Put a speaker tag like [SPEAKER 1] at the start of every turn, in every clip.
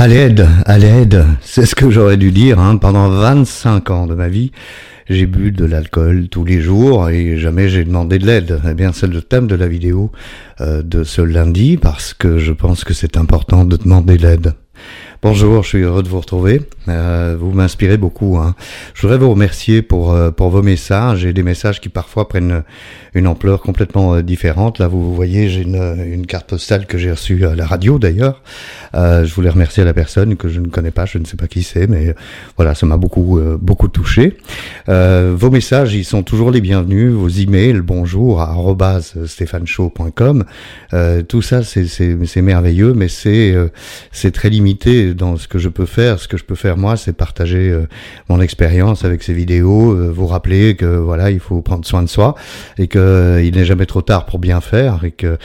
[SPEAKER 1] À l'aide, à l'aide, c'est ce que j'aurais dû dire. Hein. Pendant 25 ans de ma vie, j'ai bu de l'alcool tous les jours et jamais j'ai demandé de l'aide. Eh bien, c'est le thème de la vidéo euh, de ce lundi parce que je pense que c'est important de demander de l'aide. Bonjour, je suis heureux de vous retrouver. Euh, vous m'inspirez beaucoup. Hein. Je voudrais vous remercier pour euh, pour vos messages et des messages qui parfois prennent une ampleur complètement euh, différente. Là, vous voyez, j'ai une, une carte postale que j'ai reçue à la radio d'ailleurs. Euh, je voulais remercier la personne que je ne connais pas, je ne sais pas qui c'est, mais voilà, ça m'a beaucoup beaucoup touché. vos messages, ils sont toujours les bienvenus. Vos emails, bonjour à stéphaneshow.com. tout ça, c'est c'est merveilleux, mais c'est c'est très limité dans ce que je peux faire. Ce que je peux faire moi, c'est partager euh, mon expérience avec ces vidéos, euh, vous rappeler que voilà, il faut prendre soin de soi et que euh, il n'est jamais trop tard pour bien faire et que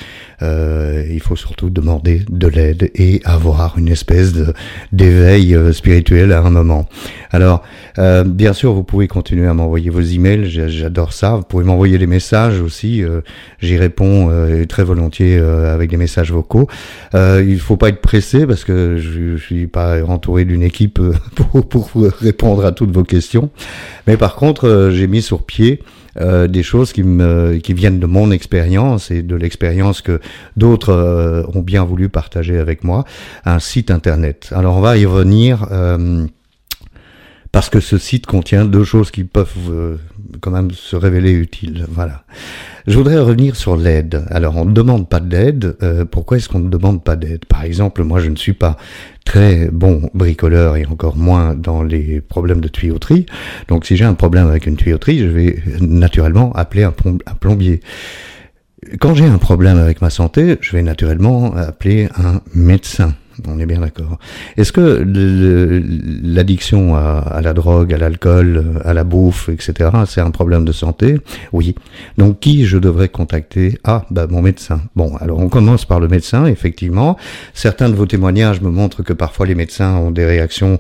[SPEAKER 1] il faut surtout demander de l'aide et avoir une espèce de d'éveil spirituel à un moment. Alors, bien sûr, vous pouvez continuer à m'envoyer vos emails. J'adore ça. Vous pouvez m'envoyer des messages aussi. J'y réponds très volontiers avec des messages vocaux. il faut pas être pressé parce que je suis pas entouré d'une équipe euh, pour, répondre à toutes vos questions. Mais par contre, euh, j'ai mis sur pied euh, des choses qui viennent de mon expérience et de l'expérience que d'autres ont bien voulu partager avec moi, un site internet. Alors on va y revenir parce que ce site contient deux choses qui peuvent quand même se révéler utiles. Voilà. Je voudrais revenir sur l'aide. Alors, on ne demande pas d'aide. Euh, pourquoi est-ce qu'on ne demande pas d'aide? Par exemple, moi, je ne suis pas très bon bricoleur et encore moins dans les problèmes de tuyauterie. Donc, si j'ai un problème avec une tuyauterie, je vais naturellement appeler un, plombier. Quand j'ai un problème avec ma santé, je vais naturellement appeler un médecin. On est bien d'accord. Est-ce que l'addiction à, la drogue, à l'alcool, à la bouffe, etc., c'est un problème de santé? Oui. Donc qui je devrais contacter? Ah, bah mon médecin. Bon, alors on commence par le médecin, effectivement. Certains de vos témoignages me montrent que parfois les médecins ont des réactions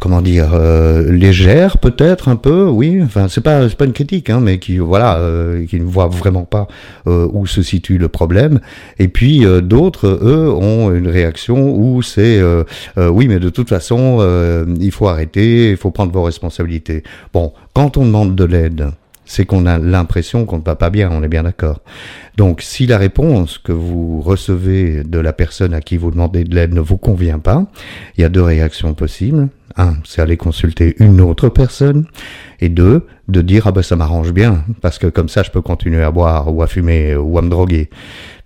[SPEAKER 1] comment dire euh, légère peut-être un peu oui. Enfin c'est pas c'est pas une critique hein, mais qui voilà euh, qui ne voit vraiment pas euh, où se situe le problème. Et puis euh, d'autres eux ont une réaction où c'est oui mais de toute façon il faut arrêter il faut prendre vos responsabilités. Bon quand on demande de l'aide c'est qu'on a l'impression qu'on ne va pas bien, on est bien d'accord. Donc si la réponse que vous recevez de la personne à qui vous demandez de l'aide ne vous convient pas, il y a deux réactions possibles. Un, c'est aller consulter une autre personne. Et deux, de dire, ah ben ça m'arrange bien, parce que comme ça je peux continuer à boire ou à fumer ou à me droguer.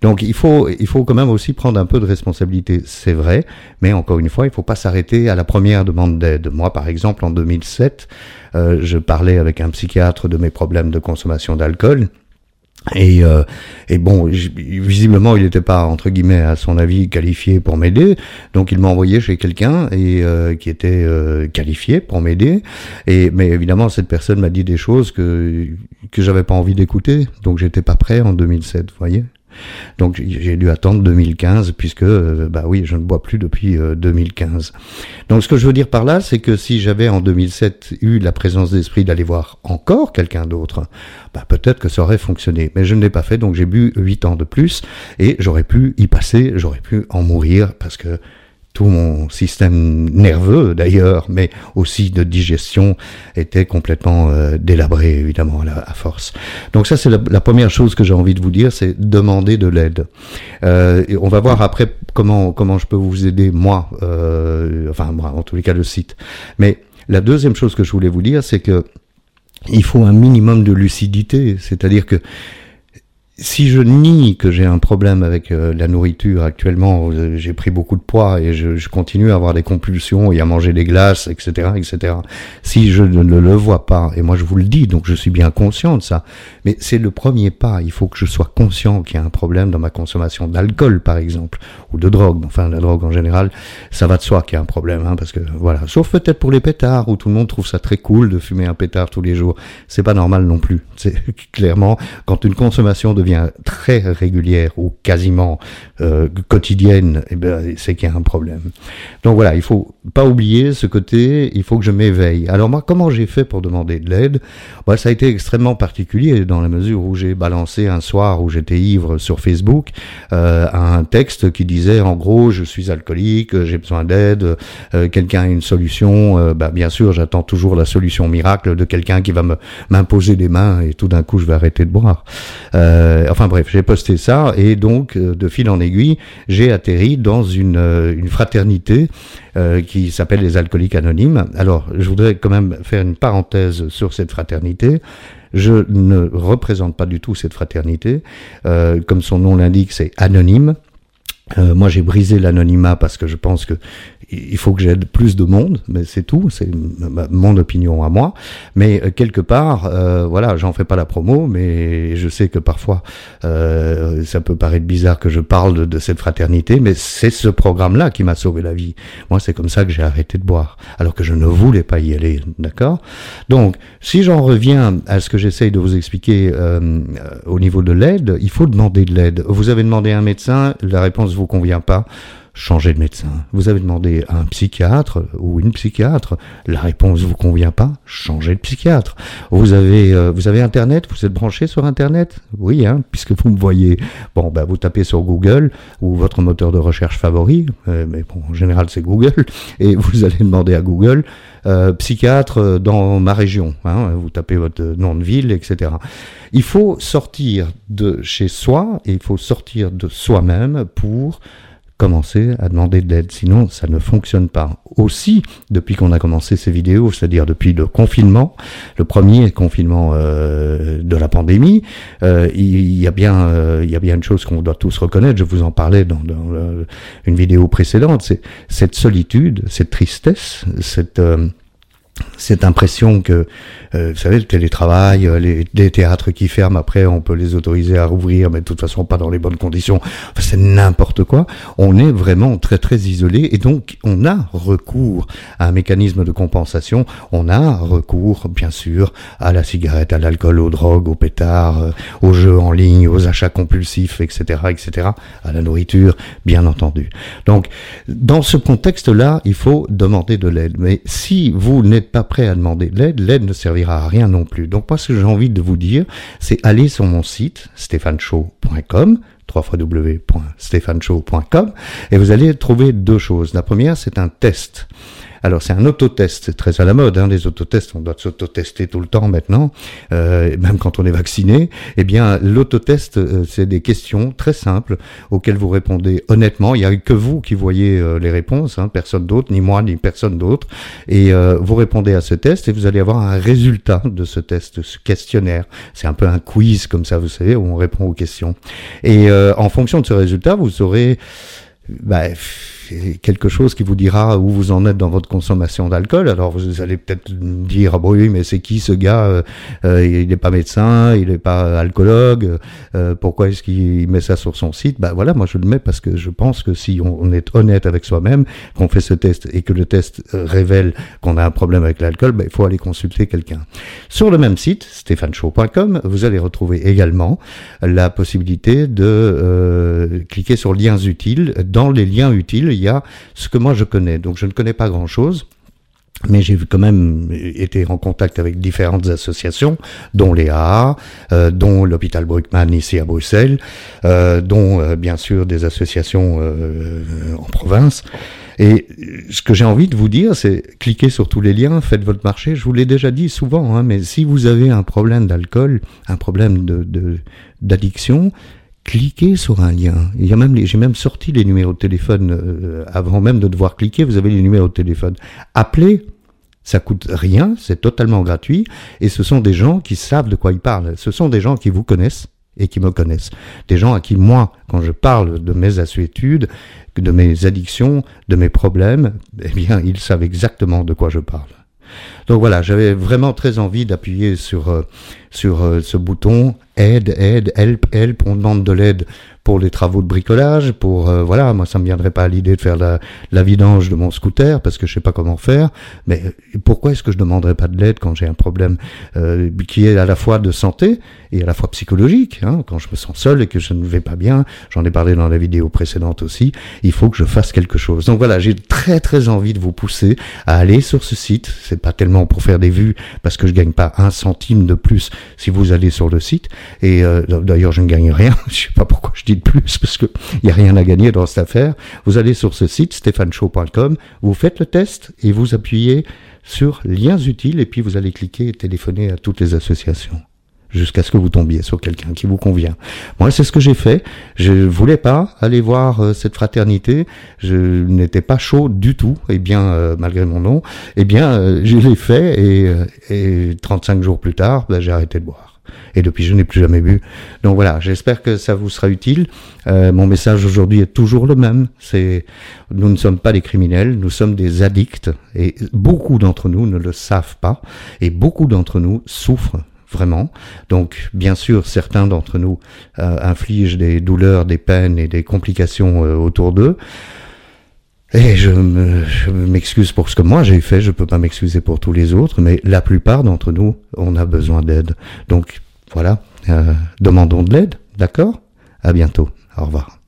[SPEAKER 1] Donc il faut, il faut quand même aussi prendre un peu de responsabilité, c'est vrai, mais encore une fois, il faut pas s'arrêter à la première demande d'aide. Moi, par exemple, en 2007, euh, je parlais avec un psychiatre de mes problèmes de consommation d'alcool. Et, euh, et bon, visiblement, il n'était pas entre guillemets à son avis qualifié pour m'aider, donc il m'a envoyé chez quelqu'un et euh, qui était euh, qualifié pour m'aider. Et mais évidemment, cette personne m'a dit des choses que que j'avais pas envie d'écouter, donc j'étais pas prêt en 2007, vous voyez. Donc j'ai dû attendre 2015 puisque euh, bah oui, je ne bois plus depuis 2015. Euh, Donc ce que je veux dire par là, c'est que si j'avais en 2007 eu la présence d'esprit d'aller voir encore quelqu'un d'autre, bah peut-être que ça aurait fonctionné. Mais je ne l'ai pas fait, donc j'ai bu 8 ans de plus et j'aurais pu y passer, j'aurais pu en mourir parce que tout mon système nerveux d'ailleurs, mais aussi de digestion était complètement euh, délabré évidemment à, force. Donc ça c'est la, première chose que j'ai envie de vous dire, c'est demander de l'aide. Euh, et on va voir après comment comment je peux vous aider moi, euh, enfin moi en tous les cas le site. Mais la deuxième chose que je voulais vous dire, c'est que il faut un minimum de lucidité, c'est-à-dire que si je nie que j'ai un problème avec euh, la nourriture actuellement, euh, j'ai pris beaucoup de poids et je, je, continue à avoir des compulsions et à manger des glaces, etc., etc. Si je ne le vois pas, et moi je vous le dis, donc je suis bien conscient de ça, mais c'est le premier pas. Il faut que je sois conscient qu'il y a un problème dans ma consommation d'alcool, par exemple, ou de drogue. Enfin, la drogue en général, ça va de soi qu'il y a un problème, hein, parce que voilà. Sauf peut-être pour les pétards, où tout le monde trouve ça très cool de fumer un pétard tous les jours. C'est pas normal non plus. C'est clairement quand une consommation devient très régulière ou quasiment euh, quotidienne, eh ben, c'est qu'il y a un problème. Donc voilà, il faut pas oublier ce côté, il faut que je m'éveille. Alors moi, comment j'ai fait pour demander de l'aide? Bah, Ça a été extrêmement particulier dans la mesure où j'ai balancé un soir où j'étais ivre sur Facebook euh, un texte qui disait en gros, je suis alcoolique, j'ai besoin d'aide, euh, quelqu'un a une solution. Bah, bien sûr, j'attends toujours la solution miracle de quelqu'un qui va m'imposer des mains et tout d'un coup je vais arrêter de boire. Enfin bref, j'ai posté ça et donc de fil en aiguille, j'ai atterri dans une, une fraternité euh, qui s'appelle les alcooliques anonymes. Alors, je voudrais quand même faire une parenthèse sur cette fraternité. Je ne représente pas du tout cette fraternité. Euh, comme son nom l'indique, c'est anonyme. Euh, moi, j'ai brisé l'anonymat parce que je pense que il faut que j'aide plus de monde, mais c'est tout, c'est mon opinion à moi. Mais euh, quelque part, euh, voilà, j'en fais pas la promo, mais je sais que parfois euh, ça peut paraître bizarre que je parle de, cette fraternité, mais c'est ce programme-là qui m'a sauvé la vie. Moi, c'est comme ça que j'ai arrêté de boire, alors que je ne voulais pas y aller, d'accord? Donc, si j'en reviens à ce que j'essaye de vous expliquer au niveau de l'aide, il faut demander de l'aide. Vous avez demandé un médecin, la réponse vous convient pas, changez de médecin. Vous avez demandé à un psychiatre ou une psychiatre, la réponse vous convient pas, changez de psychiatre. Vous avez euh, vous avez internet, vous êtes branché sur internet? Oui hein, puisque vous me voyez. Bon ben vous tapez sur Google ou votre moteur de recherche favori, euh, mais bon en général c'est Google et vous allez demander à Google euh, psychiatre dans ma région. Hein, vous tapez votre nom de ville, etc. Il faut sortir de chez soi et il faut sortir de soi-même pour commencer à demander de l'aide, sinon ça ne fonctionne pas. Aussi, depuis qu'on a commencé ces vidéos, c'est-à-dire depuis le confinement, le premier confinement euh, de la pandémie, euh, il y a bien, euh, il y a bien une chose qu'on doit tous reconnaître. Je vous en parlais dans, dans une vidéo précédente, c'est cette solitude, cette tristesse, cette cette impression que, euh, vous savez, le télétravail, euh, les, les, théâtres qui ferment, après on peut les autoriser à rouvrir, mais de toute façon pas dans les bonnes conditions. Enfin, c'est n'importe quoi. On est vraiment très très isolé et donc on a recours à un mécanisme de compensation. On a recours, bien sûr, à la cigarette, à l'alcool, aux drogues, aux pétards, euh, aux jeux en ligne, aux achats compulsifs, etc., etc., à la nourriture, bien entendu. Donc, dans ce contexte-là, il faut demander de l'aide. Mais si vous n'êtes pas prêt à demander de l'aide, l'aide ne servira à rien non plus. Donc moi, ce que j'ai envie de vous dire, c'est aller sur mon site, stéphaneshow.com, www.stéphaneshow.com, et vous allez trouver deux choses. La première, c'est un test. Alors c'est un autotest, c'est très à la mode, hein, les autotests, on doit s'autotester tout le temps maintenant, euh, même quand on est vacciné. Eh bien, l'autotest, euh, c'est des questions très simples auxquelles vous répondez honnêtement. Il n'y a que vous qui voyez euh, les réponses, hein, personne d'autre, ni moi, ni personne d'autre. Et euh, vous répondez à ce test et vous allez avoir un résultat de ce test, ce questionnaire. C'est un peu un quiz comme ça, vous savez, où on répond aux questions. Et en fonction de ce résultat, vous aurez... Bah, quelque chose qui vous dira où vous en êtes dans votre consommation d'alcool. Alors vous allez peut-être dire ah oui mais c'est qui ce gars euh, euh, Il n'est pas médecin, il n'est pas alcoologue. Euh, pourquoi est-ce qu'il met ça sur son site? Ben voilà, moi je le mets parce que je pense que si on, est honnête avec soi-même, qu'on fait ce test et que le test révèle qu'on a un problème avec l'alcool, ben, il faut aller consulter quelqu'un. Sur le même site, stéphaneshow.com, vous allez retrouver également la possibilité de cliquer sur liens utiles. Dans les liens utiles, ce que moi je connais. Donc je ne connais pas grand-chose. Mais j'ai quand même été en contact avec différentes associations, dont l'EA, euh, dont l'hôpital Bruckmann ici à Bruxelles, euh, dont euh, bien sûr des associations en province. Et ce que j'ai envie de vous dire, c'est cliquez sur tous les liens, faites votre marché. Je vous l'ai déjà dit souvent, hein, mais si vous avez un problème d'alcool, un problème de d'addiction, cliquez sur un lien. Il y a même, j'ai même sorti les numéros de téléphone euh, avant même de devoir cliquer. Vous avez les numéros de téléphone. Appelez. Ça coûte rien, c'est totalement gratuit, et ce sont des gens qui savent de quoi ils parlent. Ce sont des gens qui vous connaissent et qui me connaissent. Des gens à qui moi, quand je parle de mes assuétudes, de mes addictions, de mes problèmes, eh bien, ils savent exactement de quoi je parle. Donc voilà, j'avais vraiment très envie d'appuyer sur sur ce bouton aide, aide, help, help. On demande de l'aide pour les travaux de bricolage, pour euh, voilà, moi ça me viendrait pas à l'idée de faire la, la, vidange de mon scooter parce que je sais pas comment faire. Mais euh, pourquoi est-ce que je demanderais pas de l'aide quand j'ai un problème euh, qui est à la fois de santé et à la fois psychologique hein, Quand je me sens seul et que je ne vais pas bien, j'en ai parlé dans la vidéo précédente aussi. Il faut que je fasse quelque chose. Donc voilà, j'ai très très envie de vous pousser à aller sur ce site. C'est pas tellement pour faire des vues parce que je gagne pas un centime de plus si vous allez sur le site. Et d'ailleurs, je ne gagne rien. je sais pas pourquoi je dis plus parce qu'il n'y a rien à gagner dans cette affaire. Vous allez sur ce site, stéphaneshow.com, vous faites le test et vous appuyez sur liens utiles et puis vous allez cliquer et téléphoner à toutes les associations jusqu'à ce que vous tombiez sur quelqu'un qui vous convient. Moi, c'est ce que j'ai fait. Je voulais pas aller voir euh, cette fraternité. Je n'étais pas chaud du tout. Eh bien, euh, malgré mon nom, eh bien, euh, je l'ai fait et, et 35 jours plus tard, ben, j'ai arrêté de boire et depuis je n'ai plus jamais bu. Donc voilà, j'espère que ça vous sera utile. Euh, mon message aujourd'hui est toujours le même. C'est nous ne sommes pas des criminels, nous sommes des addicts et beaucoup d'entre nous ne le savent pas et beaucoup d'entre nous souffrent vraiment. Donc, bien sûr, certains d'entre nous euh, infligent des douleurs, des peines et des complications euh, autour d'eux. Et je m'excuse pour ce que moi j'ai fait, je peux pas m'excuser pour tous les autres, mais la plupart d'entre nous, on a besoin d'aide. Donc voilà, euh, demandons de l'aide, d'accord? À bientôt, au revoir.